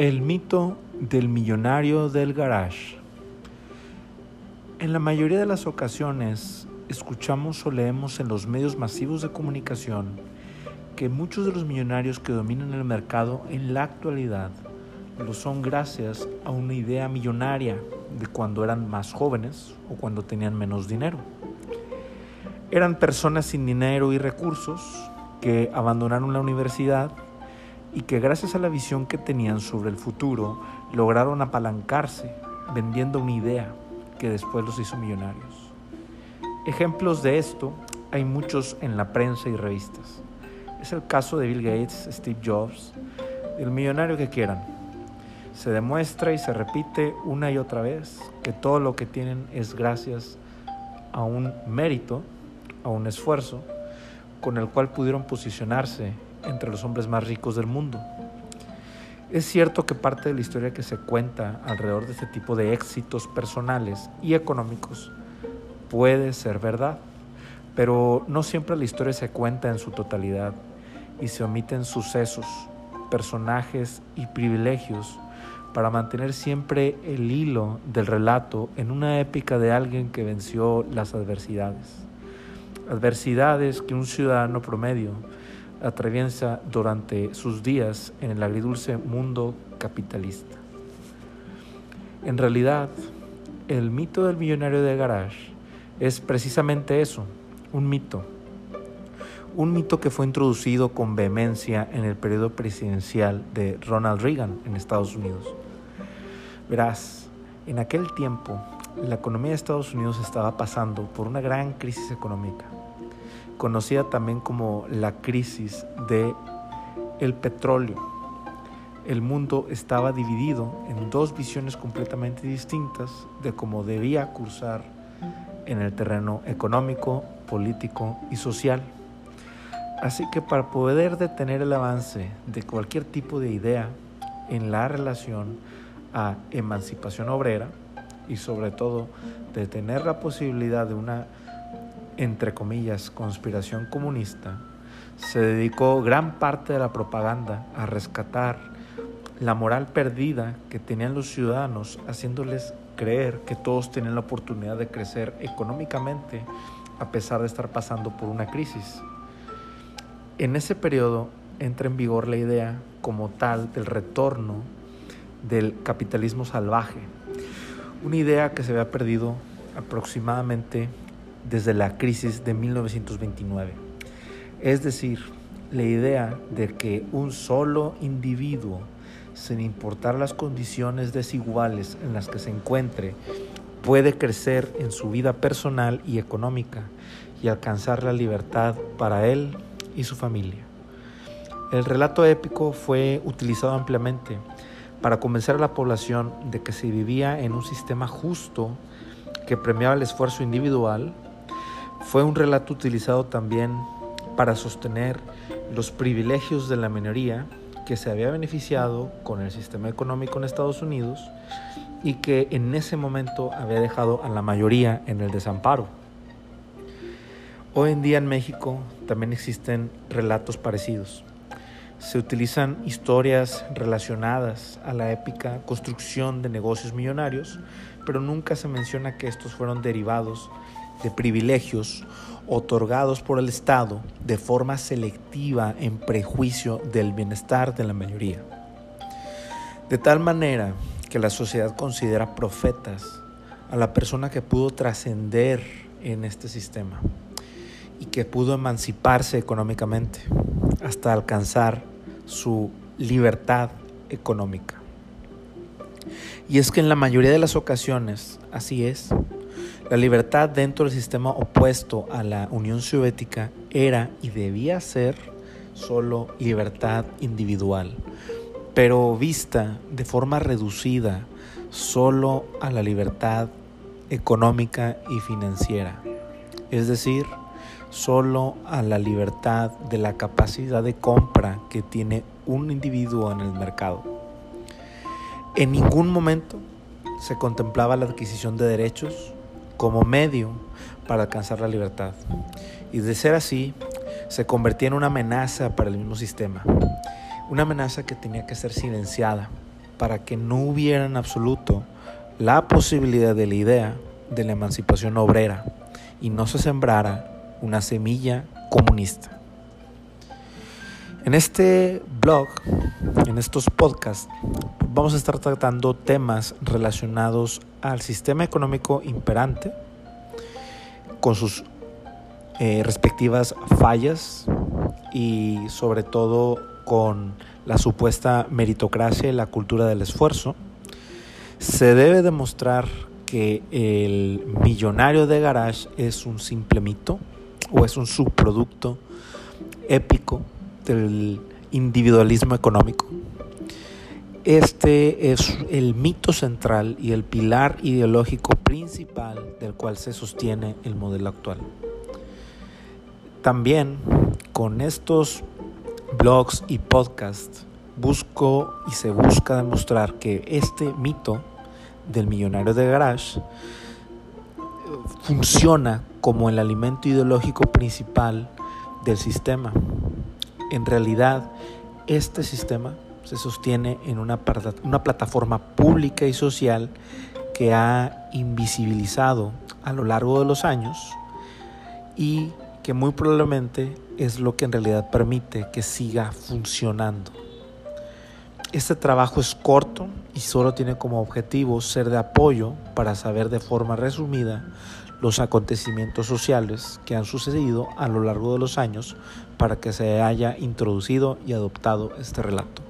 El mito del millonario del garage. En la mayoría de las ocasiones escuchamos o leemos en los medios masivos de comunicación que muchos de los millonarios que dominan el mercado en la actualidad lo son gracias a una idea millonaria de cuando eran más jóvenes o cuando tenían menos dinero. Eran personas sin dinero y recursos que abandonaron la universidad y que gracias a la visión que tenían sobre el futuro lograron apalancarse vendiendo una idea que después los hizo millonarios. Ejemplos de esto hay muchos en la prensa y revistas. Es el caso de Bill Gates, Steve Jobs, el millonario que quieran. Se demuestra y se repite una y otra vez que todo lo que tienen es gracias a un mérito, a un esfuerzo, con el cual pudieron posicionarse entre los hombres más ricos del mundo. Es cierto que parte de la historia que se cuenta alrededor de este tipo de éxitos personales y económicos puede ser verdad, pero no siempre la historia se cuenta en su totalidad y se omiten sucesos, personajes y privilegios para mantener siempre el hilo del relato en una épica de alguien que venció las adversidades. Adversidades que un ciudadano promedio atraviesa durante sus días en el agridulce mundo capitalista. En realidad, el mito del millonario de garage es precisamente eso, un mito. Un mito que fue introducido con vehemencia en el periodo presidencial de Ronald Reagan en Estados Unidos. Verás, en aquel tiempo la economía de Estados Unidos estaba pasando por una gran crisis económica conocida también como la crisis de el petróleo. El mundo estaba dividido en dos visiones completamente distintas de cómo debía cursar en el terreno económico, político y social. Así que para poder detener el avance de cualquier tipo de idea en la relación a emancipación obrera y sobre todo detener la posibilidad de una entre comillas, conspiración comunista, se dedicó gran parte de la propaganda a rescatar la moral perdida que tenían los ciudadanos, haciéndoles creer que todos tenían la oportunidad de crecer económicamente a pesar de estar pasando por una crisis. En ese periodo entra en vigor la idea como tal del retorno del capitalismo salvaje, una idea que se había perdido aproximadamente desde la crisis de 1929. Es decir, la idea de que un solo individuo, sin importar las condiciones desiguales en las que se encuentre, puede crecer en su vida personal y económica y alcanzar la libertad para él y su familia. El relato épico fue utilizado ampliamente para convencer a la población de que se vivía en un sistema justo que premiaba el esfuerzo individual fue un relato utilizado también para sostener los privilegios de la minoría que se había beneficiado con el sistema económico en Estados Unidos y que en ese momento había dejado a la mayoría en el desamparo. Hoy en día en México también existen relatos parecidos. Se utilizan historias relacionadas a la épica construcción de negocios millonarios, pero nunca se menciona que estos fueron derivados de privilegios otorgados por el Estado de forma selectiva en prejuicio del bienestar de la mayoría. De tal manera que la sociedad considera profetas a la persona que pudo trascender en este sistema y que pudo emanciparse económicamente hasta alcanzar su libertad económica. Y es que en la mayoría de las ocasiones así es. La libertad dentro del sistema opuesto a la Unión Soviética era y debía ser solo libertad individual, pero vista de forma reducida solo a la libertad económica y financiera, es decir, solo a la libertad de la capacidad de compra que tiene un individuo en el mercado. En ningún momento se contemplaba la adquisición de derechos como medio para alcanzar la libertad. Y de ser así, se convertía en una amenaza para el mismo sistema. Una amenaza que tenía que ser silenciada para que no hubiera en absoluto la posibilidad de la idea de la emancipación obrera y no se sembrara una semilla comunista. En este blog, en estos podcasts, vamos a estar tratando temas relacionados al sistema económico imperante, con sus eh, respectivas fallas y sobre todo con la supuesta meritocracia y la cultura del esfuerzo. Se debe demostrar que el millonario de garage es un simple mito o es un subproducto épico del individualismo económico. Este es el mito central y el pilar ideológico principal del cual se sostiene el modelo actual. También con estos blogs y podcasts busco y se busca demostrar que este mito del millonario de garage funciona como el alimento ideológico principal del sistema. En realidad, este sistema se sostiene en una, una plataforma pública y social que ha invisibilizado a lo largo de los años y que muy probablemente es lo que en realidad permite que siga funcionando. Este trabajo es corto y solo tiene como objetivo ser de apoyo para saber de forma resumida los acontecimientos sociales que han sucedido a lo largo de los años para que se haya introducido y adoptado este relato.